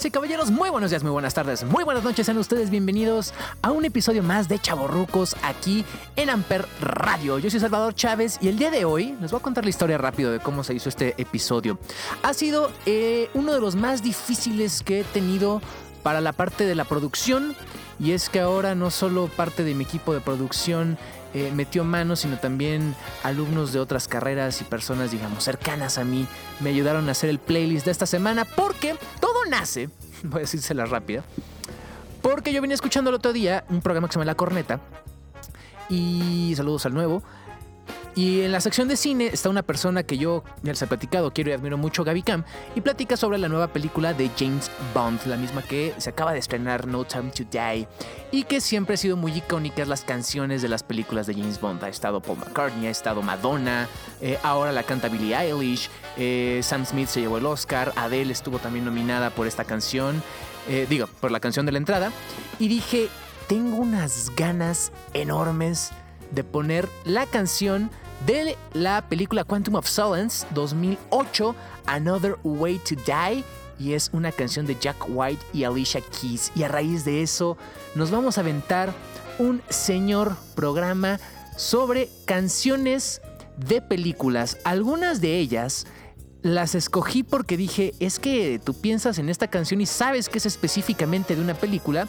Damas caballeros, muy buenos días, muy buenas tardes, muy buenas noches. Sean ustedes bienvenidos a un episodio más de Chaborrucos aquí en Amper Radio. Yo soy Salvador Chávez y el día de hoy les voy a contar la historia rápido de cómo se hizo este episodio. Ha sido eh, uno de los más difíciles que he tenido para la parte de la producción y es que ahora no solo parte de mi equipo de producción eh, metió manos, sino también alumnos de otras carreras y personas, digamos, cercanas a mí, me ayudaron a hacer el playlist de esta semana porque nace, voy a decírsela rápida, porque yo venía escuchando el otro día un programa que se llama La Corneta y saludos al nuevo. Y en la sección de cine está una persona que yo ya les he platicado, quiero y admiro mucho, Gaby Cam, y platica sobre la nueva película de James Bond, la misma que se acaba de estrenar No Time to Die, y que siempre ha sido muy icónicas las canciones de las películas de James Bond. Ha estado Paul McCartney, ha estado Madonna, eh, ahora la canta Billie Eilish, eh, Sam Smith se llevó el Oscar, Adele estuvo también nominada por esta canción, eh, digo, por la canción de la entrada, y dije, tengo unas ganas enormes de poner la canción de la película Quantum of Solace 2008, Another Way to Die. Y es una canción de Jack White y Alicia Keys. Y a raíz de eso nos vamos a aventar un señor programa sobre canciones de películas. Algunas de ellas las escogí porque dije, es que tú piensas en esta canción y sabes que es específicamente de una película.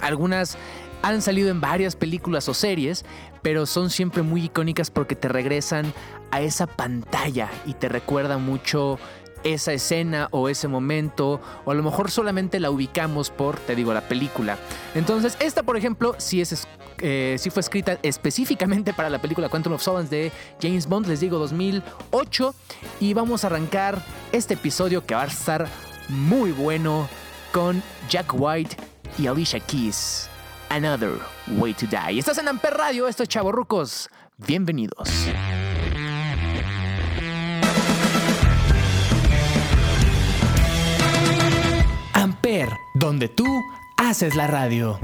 Algunas han salido en varias películas o series, pero son siempre muy icónicas porque te regresan a esa pantalla y te recuerda mucho esa escena o ese momento, o a lo mejor solamente la ubicamos por, te digo, la película. Entonces, esta, por ejemplo, sí, es, eh, fue escrita específicamente para la película Quantum of Solace de James Bond, les digo, 2008, y vamos a arrancar este episodio que va a estar muy bueno con Jack White y Alicia Keys. Another Way to Die. Estás en Amper Radio, esto es Chavorrucos. Bienvenidos. Amper, donde tú haces la radio.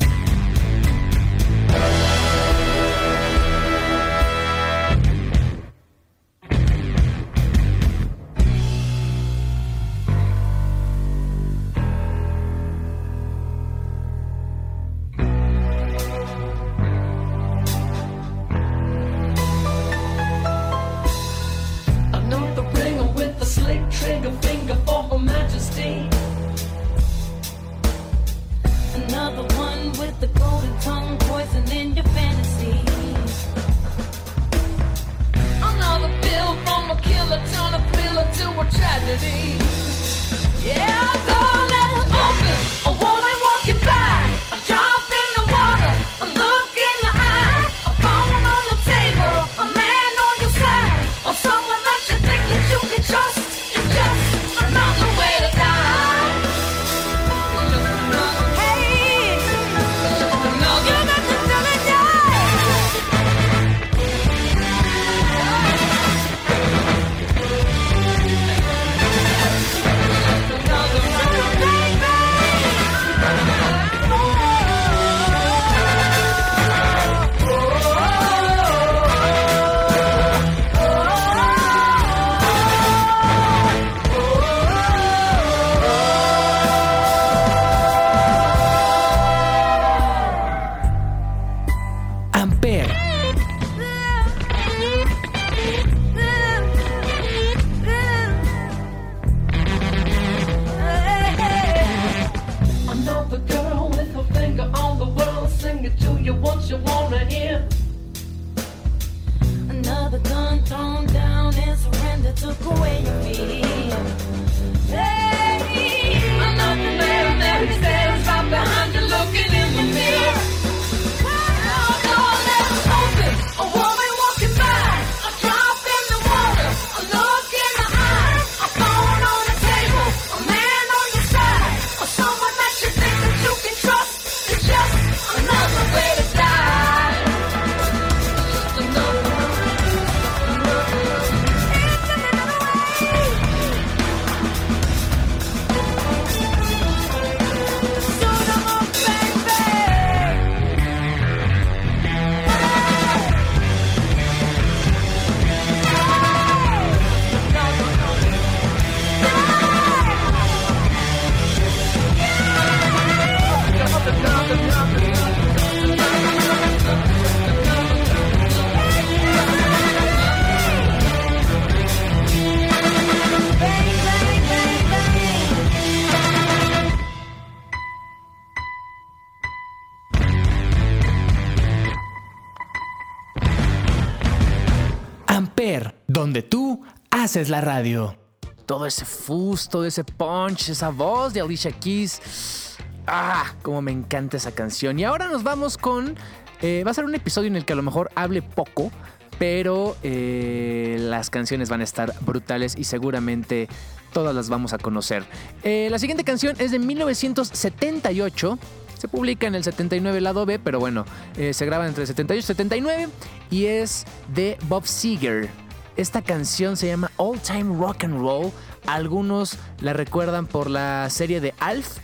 Haces la radio. Todo ese fuzz, todo ese punch, esa voz de Alicia Keys. Ah, como me encanta esa canción. Y ahora nos vamos con... eh, va a ser un episodio en el que a lo mejor hable poco, pero eh, las canciones van a estar brutales y seguramente todas las vamos a conocer. Eh, la siguiente canción es de 1978. Se publica en el 79 lado B, pero bueno, se graba entre el 78 y 79 y es de Bob Seger. Esta canción se llama All Time Rock and Roll. Algunos la recuerdan por la serie de Alf.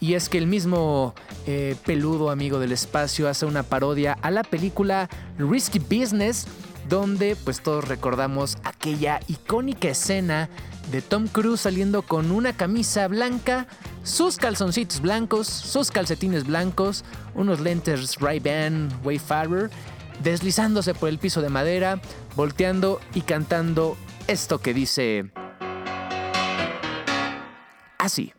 Y es que el mismo eh, peludo amigo del espacio hace una parodia a la película Risky Business, donde pues todos recordamos aquella icónica escena de Tom Cruise saliendo con una camisa blanca, sus calzoncitos blancos, sus calcetines blancos, unos lentes Ray-Ban Wayfarer, deslizándose por el piso de madera, volteando y cantando esto que dice así.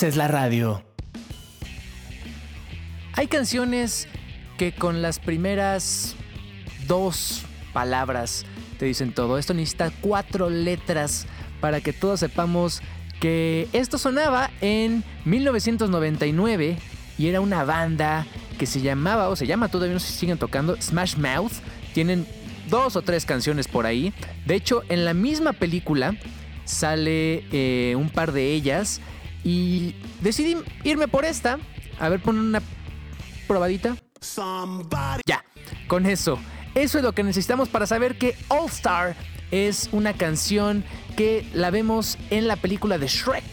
Haces la radio. Hay canciones que con las primeras dos palabras te dicen todo. Esto necesita cuatro letras para que todos sepamos que esto sonaba en 1999 y era una banda que se llamaba, o se llama todavía, no si siguen tocando, Smash Mouth. Tienen dos o tres canciones por ahí. De hecho, en la misma película sale eh, un par de ellas y decidí irme por esta. A ver, pon una probadita. Ya, con eso. Eso es lo que necesitamos para saber que All Star es una canción que la vemos en la película de Shrek,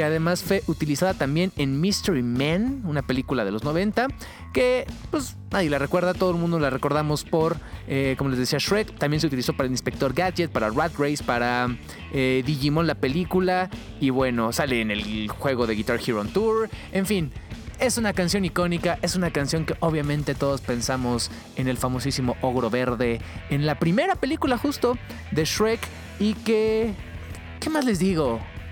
que además fue utilizada también en Mystery Men, una película de los 90, que pues nadie la recuerda, todo el mundo la recordamos por, eh, como les decía, Shrek. También se utilizó para el Inspector Gadget, para Rat Race, para eh, Digimon la película. Y bueno, sale en el juego de Guitar Hero on Tour. En fin, es una canción icónica, es una canción que obviamente todos pensamos en el famosísimo Ogro Verde, en la primera película justo de Shrek y que... ¿Qué más les digo?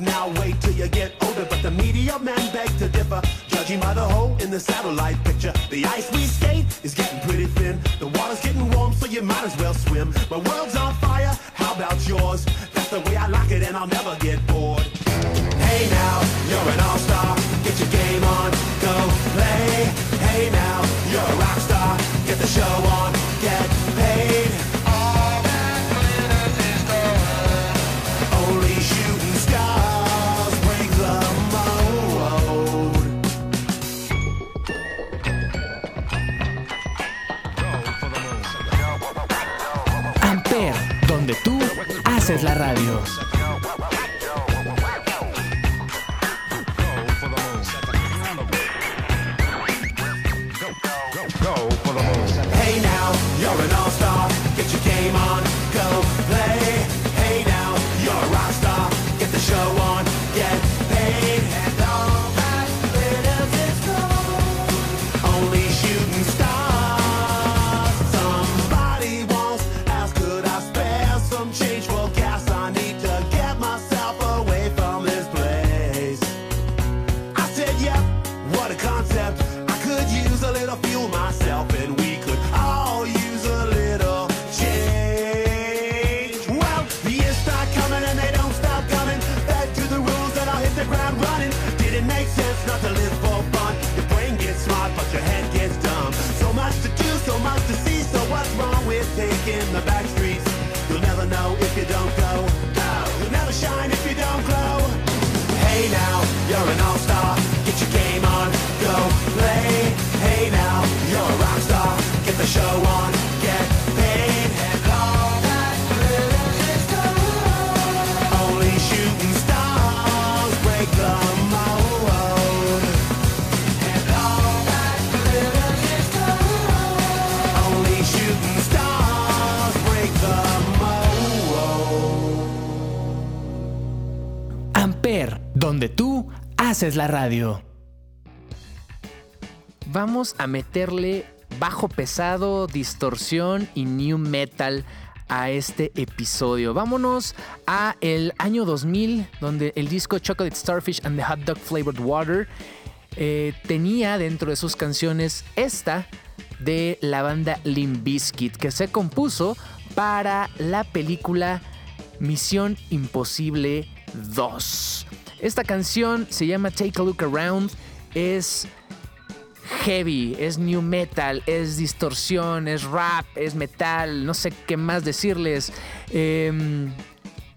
now, wait till you get older. But the media men beg to differ, judging by the hole in the satellite picture. The ice we skate is getting pretty thin. The water's getting warm, so you might as well swim. My world's on fire, haces la radio. Vamos a meterle bajo pesado, distorsión y new metal a este episodio. Vámonos a el año 2000, donde el disco Chocolate Starfish and the Hot Dog Flavored Water eh, tenía dentro de sus canciones esta de la banda Limp Bizkit, que se compuso para la película Misión Imposible 2. Esta canción se llama Take a Look Around. Es heavy, es new metal, es distorsión, es rap, es metal, no sé qué más decirles. Em,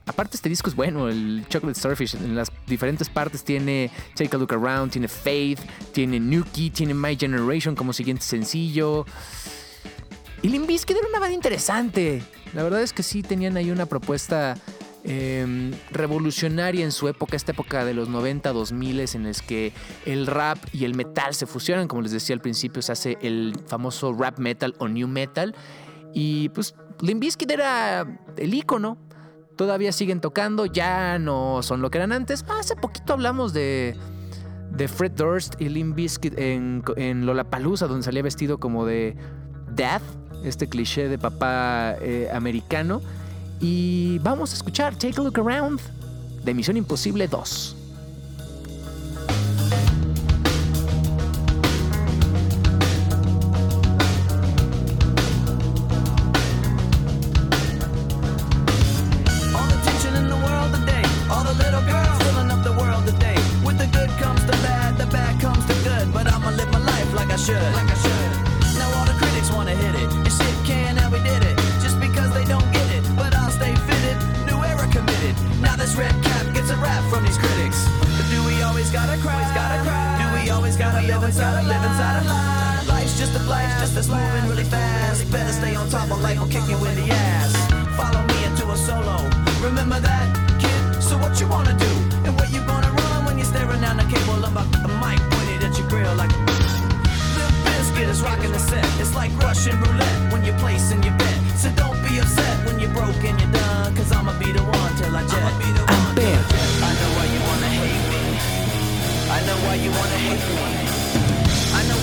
aparte este disco es bueno, el Chocolate Starfish en las diferentes partes tiene Take a Look Around, tiene Faith, tiene Nuki, tiene My Generation como siguiente sencillo. Y Limp Bizkit era una banda interesante. La verdad es que sí tenían ahí una propuesta Em, revolucionaria en su época, esta época de los 90, 2000 en es que el rap y el metal se fusionan, como les decía al principio, se hace el famoso rap metal o new metal. Y pues Limp era el icono Todavía siguen tocando, ya no son lo que eran antes. Hace poquito hablamos de, de Fred Durst y Limp Bizkit en, en Lollapalooza, donde salía vestido como de Death, este cliché de papá eh, americano. Y vamos a escuchar Take a Look Around de Misión Imposible 2.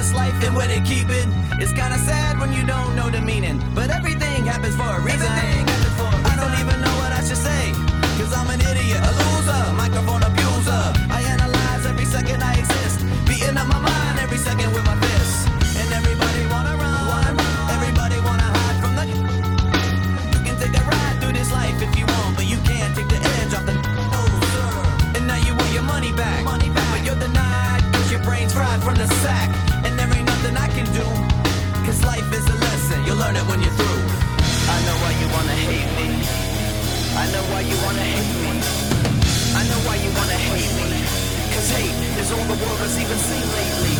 this life and where to keep it. It's kinda sad when you don't know the meaning, but everything happens for a reason. For a reason. I don't even know what I should say, cause I'm an idiot, a loser. Microphone burn it when you're through. I know why you wanna hate me. I know why you wanna hate me. I know why you wanna hate me. Cause hate is all the world has even seen lately.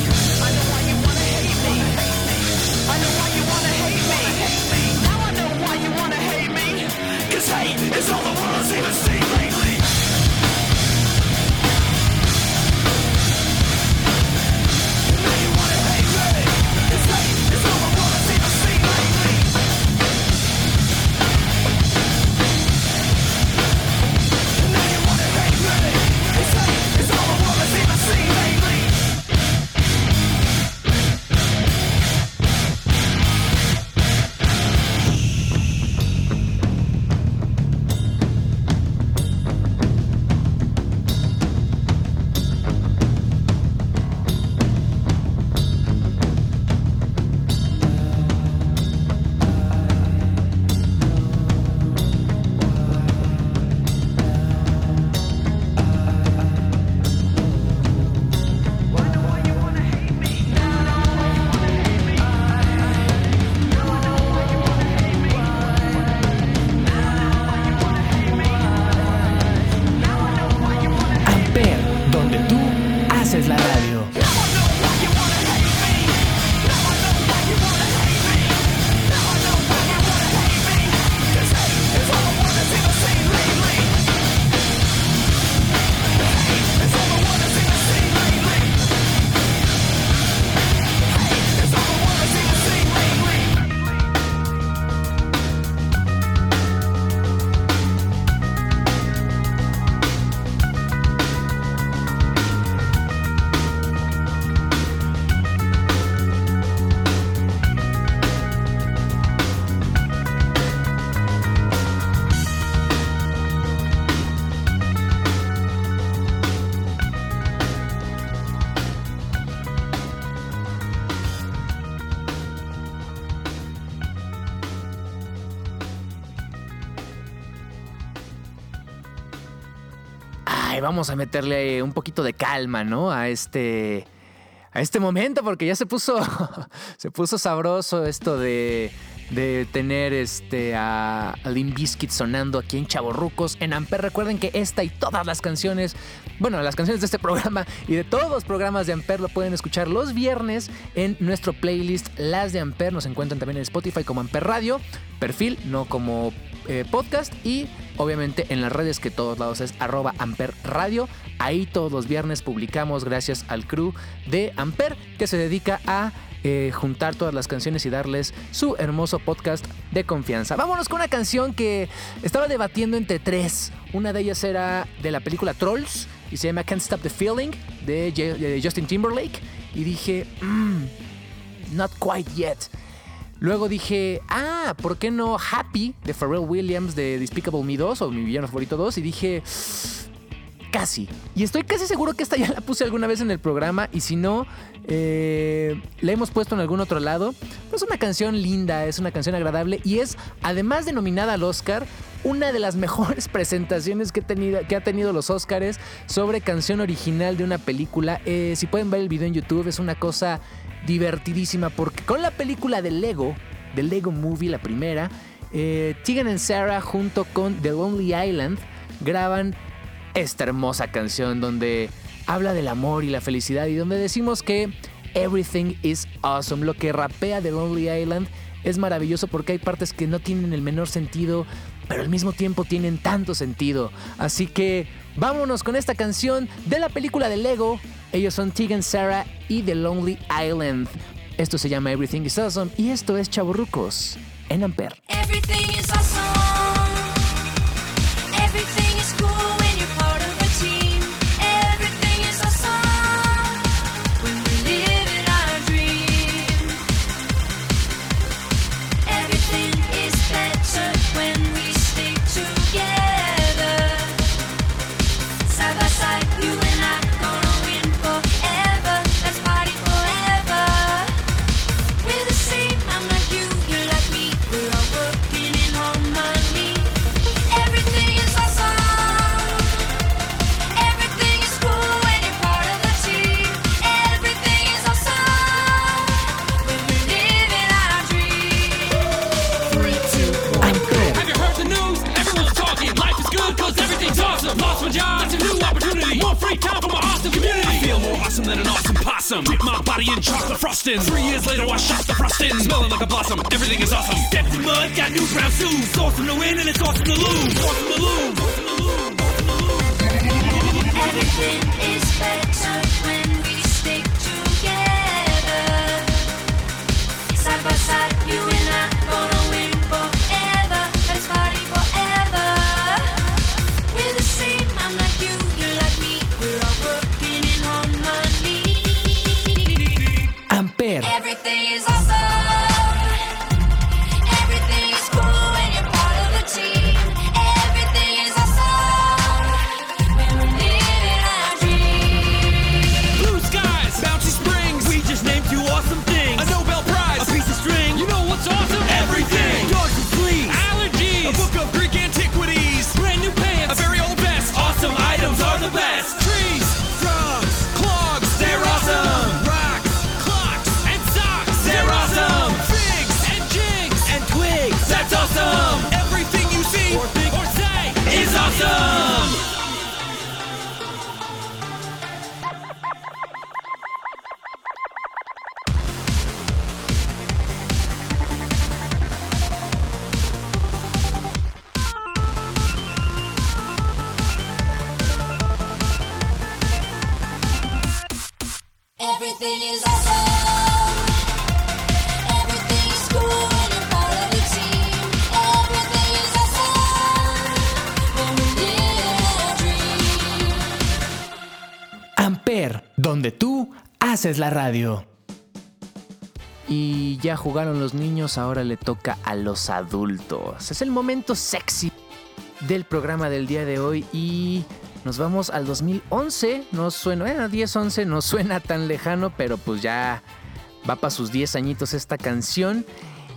I know why you wanna hate me. I know why you wanna hate me. Now I know why you wanna hate me. Cause hate is all the world has even seen lately. Ay, vamos a meterle un poquito de calma, ¿no? A este, a este momento, porque ya se puso, se puso sabroso esto de, de tener este, a, a sonando aquí en Chaborrucos, en Amper. Recuerden que esta y todas las canciones, bueno, las canciones de este programa y de todos los programas de Amper lo pueden escuchar los viernes en nuestro playlist Las de Amper. Nos encuentran también en Spotify como Amper Radio, perfil, no como eh, podcast y obviamente en las redes que todos lados es arroba Amper Radio. Ahí todos los viernes publicamos gracias al crew de Amper que se dedica a eh, juntar todas las canciones y darles su hermoso podcast de confianza. Vámonos con una canción que estaba debatiendo entre tres. Una de ellas era de la película Trolls y se llama Can't Stop the Feeling de, Justin Timberlake. Y dije, "Mm, not quite yet. Luego dije, ah, ¿por qué no Happy de Pharrell Williams de Despicable Me 2 o mi villano favorito 2? Y dije, casi. Y estoy casi seguro que esta ya la puse alguna vez en el programa y si no, eh, la hemos puesto en algún otro lado. Es una canción linda, es una canción agradable y es, además de nominada al Oscar, una de las mejores presentaciones que, he tenido, ha tenido los Oscars sobre canción original de una película. Eh, si pueden ver el video en YouTube, es una cosa divertidísima porque con la película de Lego, de Lego Movie, la primera, eh, Tegan and Sarah junto con The Lonely Island graban esta hermosa canción donde habla del amor y la felicidad y donde decimos que everything is awesome. Lo que rapea The Lonely Island es maravilloso porque hay partes que no tienen el menor sentido, pero al mismo tiempo tienen tanto sentido. Así que vámonos con esta canción de la película de Lego. Ellos son Tegan Sarah y The Lonely Island. Esto se llama Everything is Awesome y esto es Chaburrucos en Amper. Everything is awesome. In chocolate frosting. Three years later, I shot the frosting. Smelling like a blossom. Everything is awesome. Stepped in mud, got new brown shoes. Awesome to win and it's. Awesome to lose. Awesome to lose. Everything is better haces la radio. Y ya jugaron los niños, ahora le toca a los adultos. Es el momento sexy del programa del día de hoy y nos vamos al 2011. No suena, bueno, 10, 11 no suena tan lejano, pero pues ya va para sus 10 añitos esta canción.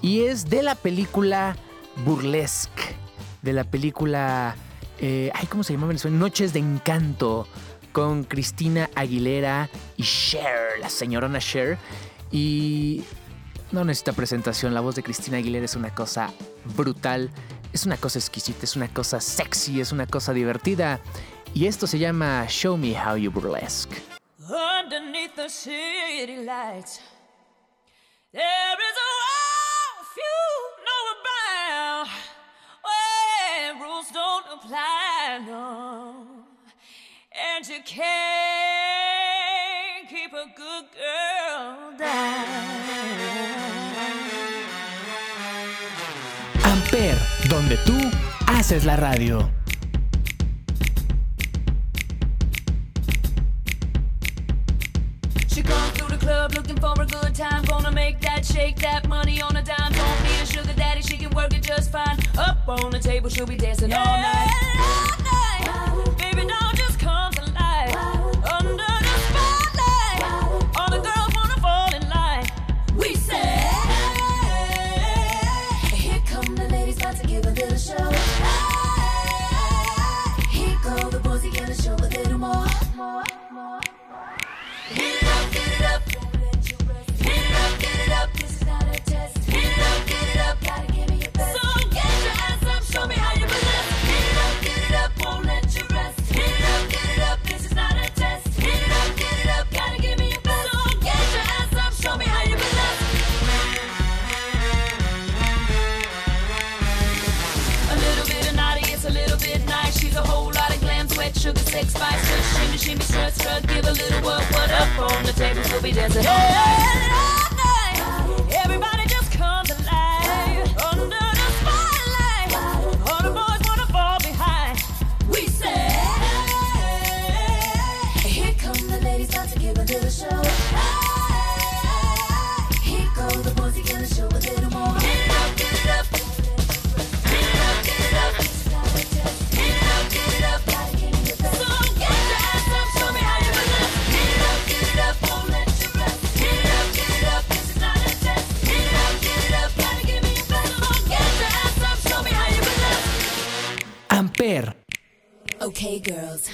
Y es de la película Burlesque, de la película eh, ay, ¿cómo se llamaba? Noches de Encanto con Cristina Aguilera y Cher, la señorona Cher. Y no necesita presentación, la voz de Cristina Aguilera es una cosa brutal, es una cosa exquisita, es una cosa sexy, es una cosa divertida. Y esto se llama Show Me How You Burlesque. Underneath the city lights, there is a world few know about. Where rules don't apply. And you can't keep a good girl down. Amper, donde tú haces la radio. She comes through the club looking for a good time. Gonna make that shake that money on a dime. Don't need a sugar daddy, she can work it just fine. Up on the table, she'll be dancing all night. All night. Baby, don't give a little show. Sugar, sex, spice. Just shimmy, shimmy, strut, strut, give a little what, what up on the tables, We'll be dancing all Amper, Okay, girls.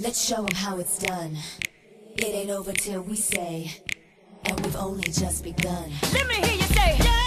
Let's show 'em how it's done. It ain't over till we say, and we've only just begun. Let me hear you say, yeah.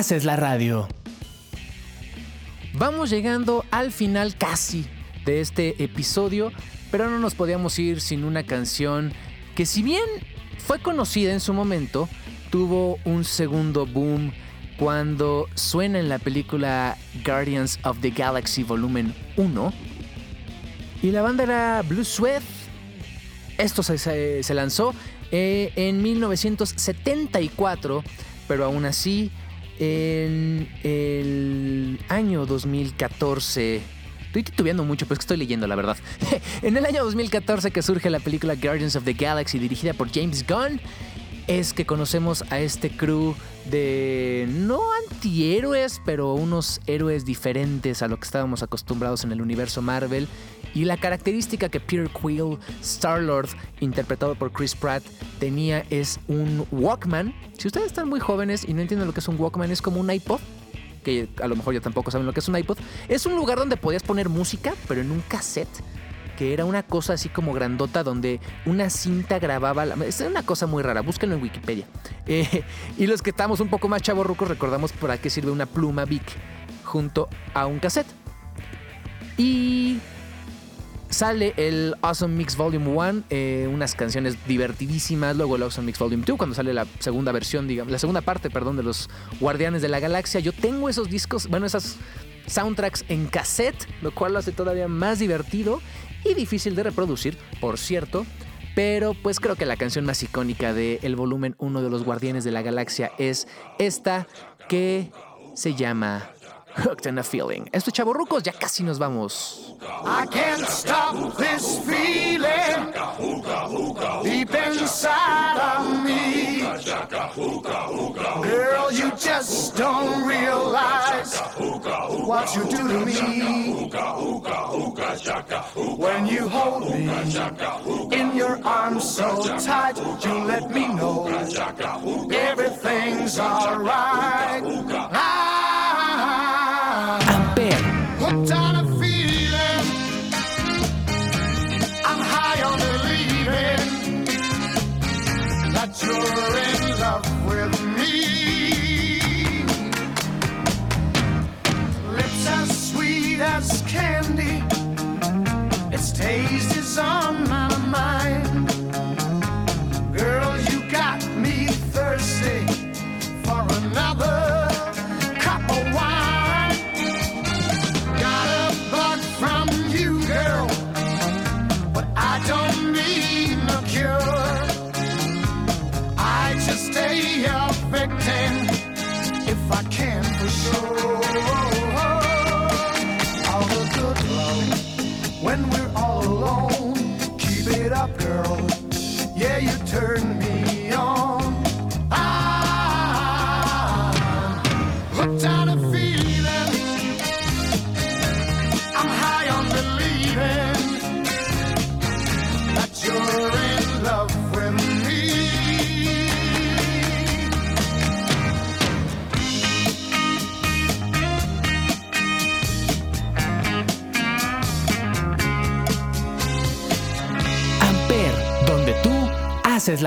Haces la radio. Vamos llegando al final casi de este episodio, pero no nos podíamos ir sin una canción que si bien fue conocida en su momento, tuvo un segundo boom cuando suena en la película Guardians of the Galaxy Volumen 1. Y la banda era Blue Sweat. Esto se, lanzó eh, en 1974, pero aún así en el año 2014. Estoy titubeando mucho, pero es que estoy leyendo, la verdad. en el año 2014 que surge la película Guardians of the Galaxy dirigida por James Gunn, es que conocemos a este crew de no antihéroes, pero unos héroes diferentes a lo que estábamos acostumbrados en el universo Marvel. Y la característica que Peter Quill, Star-Lord, interpretado por Chris Pratt, tenía es un Walkman. Si ustedes están muy jóvenes y no entienden lo que es un Walkman, es como un iPod que a lo mejor ya tampoco saben lo que es un iPod, es un lugar donde podías poner música, pero en un cassette, que era una cosa así como grandota donde una cinta grababa, es una cosa muy rara, búsquenlo en Wikipedia. Eh, y los que estamos un poco más chavorrucos recordamos para qué sirve una pluma Bic junto a un cassette. Y sale el Awesome Mix Volume 1, eh, unas canciones divertidísimas, luego el Awesome Mix Volume 2, cuando sale la segunda versión, digamos, la segunda parte, perdón, de los Guardianes de la Galaxia. Yo tengo esos discos, bueno, esas soundtracks en cassette, lo cual lo hace todavía más divertido y difícil de reproducir, por cierto. Pero pues creo que la canción más icónica de el volumen 1 de los Guardianes de la Galaxia es esta que se llama Hooked on a Feeling. Esto, chavorrucos, ya casi nos vamos. I can't stop this feeling deep inside of me. Girl, you just don't realize what you do to me. When you hold me in your arms so tight, you let me know everything's alright. Candy. Its taste is on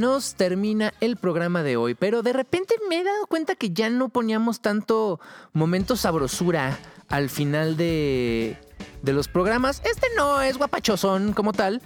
Nos termina el programa de hoy, pero de repente me he dado cuenta que ya no poníamos tanto momento sabrosura al final de, de los programas. Este no es guapachosón como tal,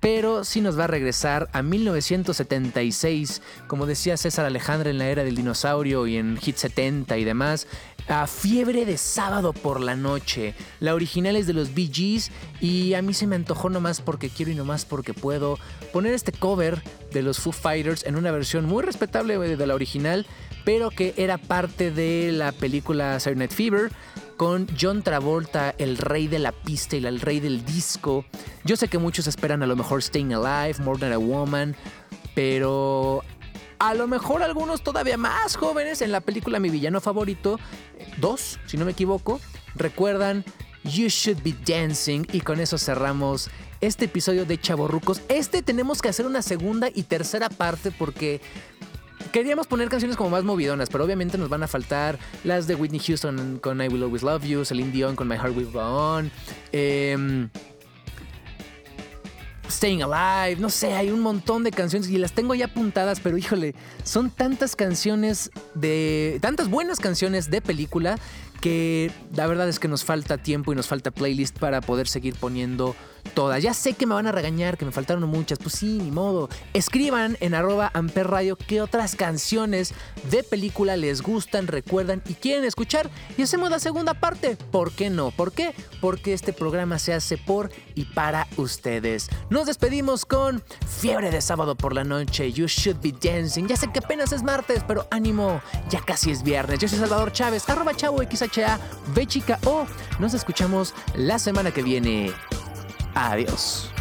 pero sí nos va a regresar a 1976, como decía César Alejandra en la era del dinosaurio y en Hit 70 y demás, a Fiebre de sábado por la noche. La original es de los Bee Gees y a mí se me antojó nomás porque quiero y nomás porque puedo poner este cover de los Foo Fighters en una versión muy respetable de la original, pero que era parte de la película Saturday Night Fever con John Travolta, el rey de la pista y el rey del disco. Yo sé que muchos esperan a lo mejor Staying Alive, More Than a Woman, pero a lo mejor algunos todavía más jóvenes en la película Mi Villano Favorito, dos, si no me equivoco, recuerdan You Should Be Dancing y con eso cerramos este episodio de Chaborrucos. Este tenemos que hacer una segunda y tercera parte porque queríamos poner canciones como más movidonas, pero obviamente nos van a faltar las de Whitney Houston con I Will Always Love You, Celine Dion con My Heart Will Go On, em, Staying Alive, no sé, hay un montón de canciones y las tengo ya apuntadas, pero híjole, son tantas canciones de. tantas buenas canciones de película que la verdad es que nos falta tiempo y nos falta playlist para poder seguir poniendo todas. Ya sé que me van a regañar, que me faltaron muchas, pues sí, ni modo. Escriban en arroba amperradio qué otras canciones de película les gustan, recuerdan y quieren escuchar y hacemos la segunda parte. ¿Por qué no? ¿Por qué? Porque este programa se hace por y para ustedes. Nos despedimos con Fiebre de sábado por la noche, You Should Be Dancing. Ya sé que apenas es martes, pero ánimo, ya casi es viernes. Yo soy Salvador Chávez, arroba chavo XHA, B chica O. Nos escuchamos la semana que viene. Adiós.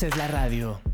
Haces la radio.